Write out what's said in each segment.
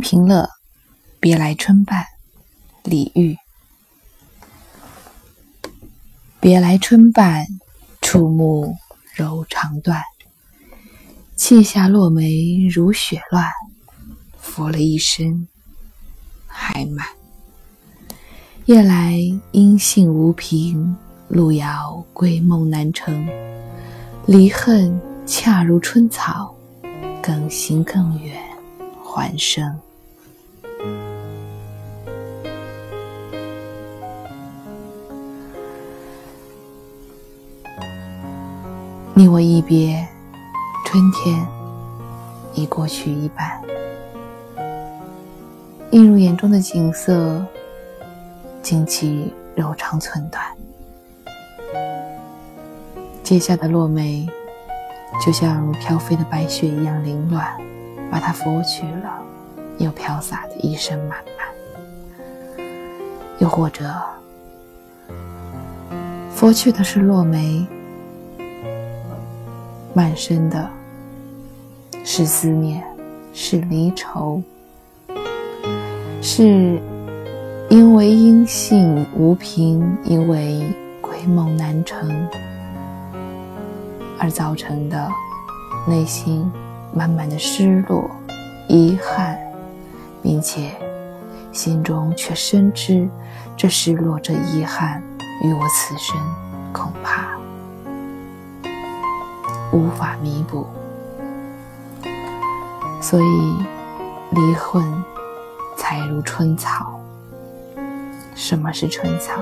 平乐，别来春半，李煜。别来春半，触目柔肠断。砌下落梅如雪乱，拂了一身还满。夜来音信无凭，路遥归梦难成。离恨恰如春草，更行更远。还生，你我一别，春天已过去一半，映入眼中的景色，惊奇柔肠寸断。阶下的落梅，就像飘飞的白雪一样凌乱。把它拂去了，又飘洒的一身满满；又或者，拂去的是落梅，满身的是思念，是离愁，是因为音信无凭，因为归梦难成而造成的内心。满满的失落、遗憾，并且心中却深知这失落、这遗憾与我此生恐怕无法弥补，所以离恨才如春草。什么是春草？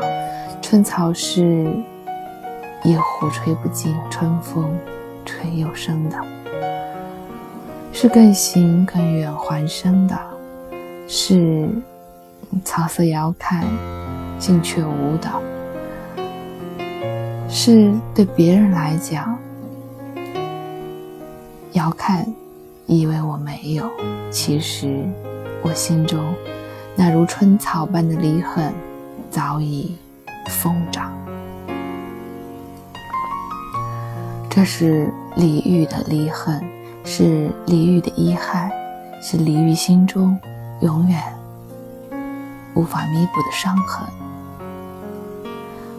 春草是野火吹不尽，春风吹又生的。是更行更远还生的，是草色遥看近却无的，是对别人来讲遥看以为我没有，其实我心中那如春草般的离恨早已疯长。这是李煜的离恨。是李煜的遗憾，是李煜心中永远无法弥补的伤痕。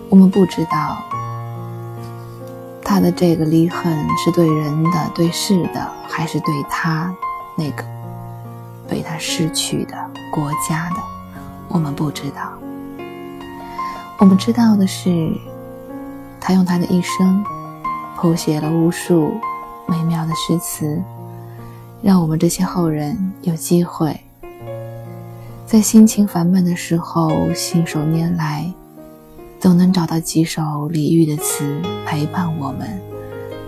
我们不知道他的这个离恨是对人的、对事的，还是对他那个被他失去的国家的。我们不知道。我们知道的是，他用他的一生谱写了无数。美妙的诗词，让我们这些后人有机会，在心情烦闷的时候，信手拈来，总能找到几首李煜的词陪伴我们，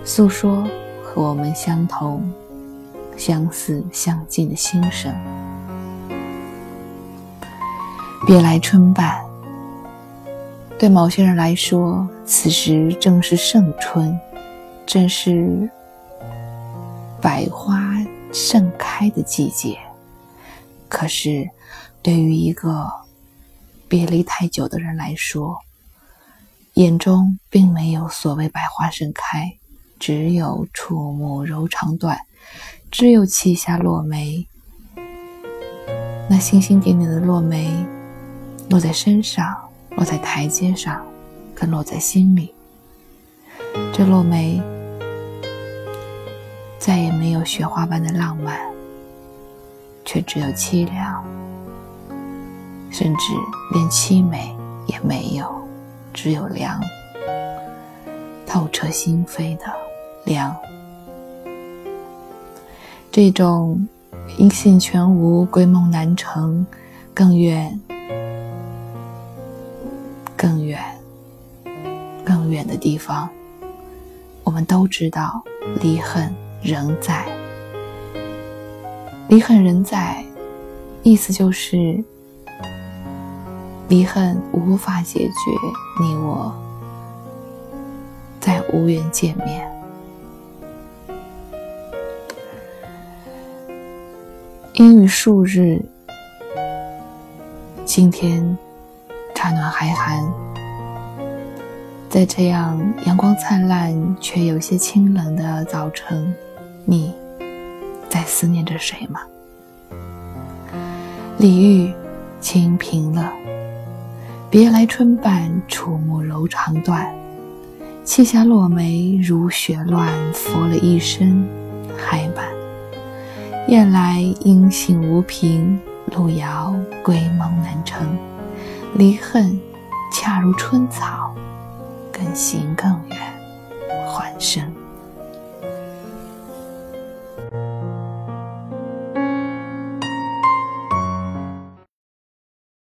诉说和我们相同、相似、相近的心声。别来春半，对某些人来说，此时正是盛春，正是。百花盛开的季节，可是对于一个别离太久的人来说，眼中并没有所谓百花盛开，只有触目柔肠断，只有泣下落梅。那星星点点的落梅，落在身上，落在台阶上，更落在心里。这落梅。再也没有雪花般的浪漫，却只有凄凉，甚至连凄美也没有，只有凉，透彻心扉的凉。这种音信全无、归梦难成、更远、更远、更远的地方，我们都知道，离恨。仍在，离恨仍在，意思就是离恨无法解决，你我再无缘见面。阴雨数日，今天乍暖还寒，在这样阳光灿烂却有些清冷的早晨。你在思念着谁吗？李煜清平乐，别来春半，楚暮柔肠断。砌下落梅如雪乱，拂了一身还满。雁来音信无凭，路遥归梦难成。离恨恰如春草，更行更远，还生。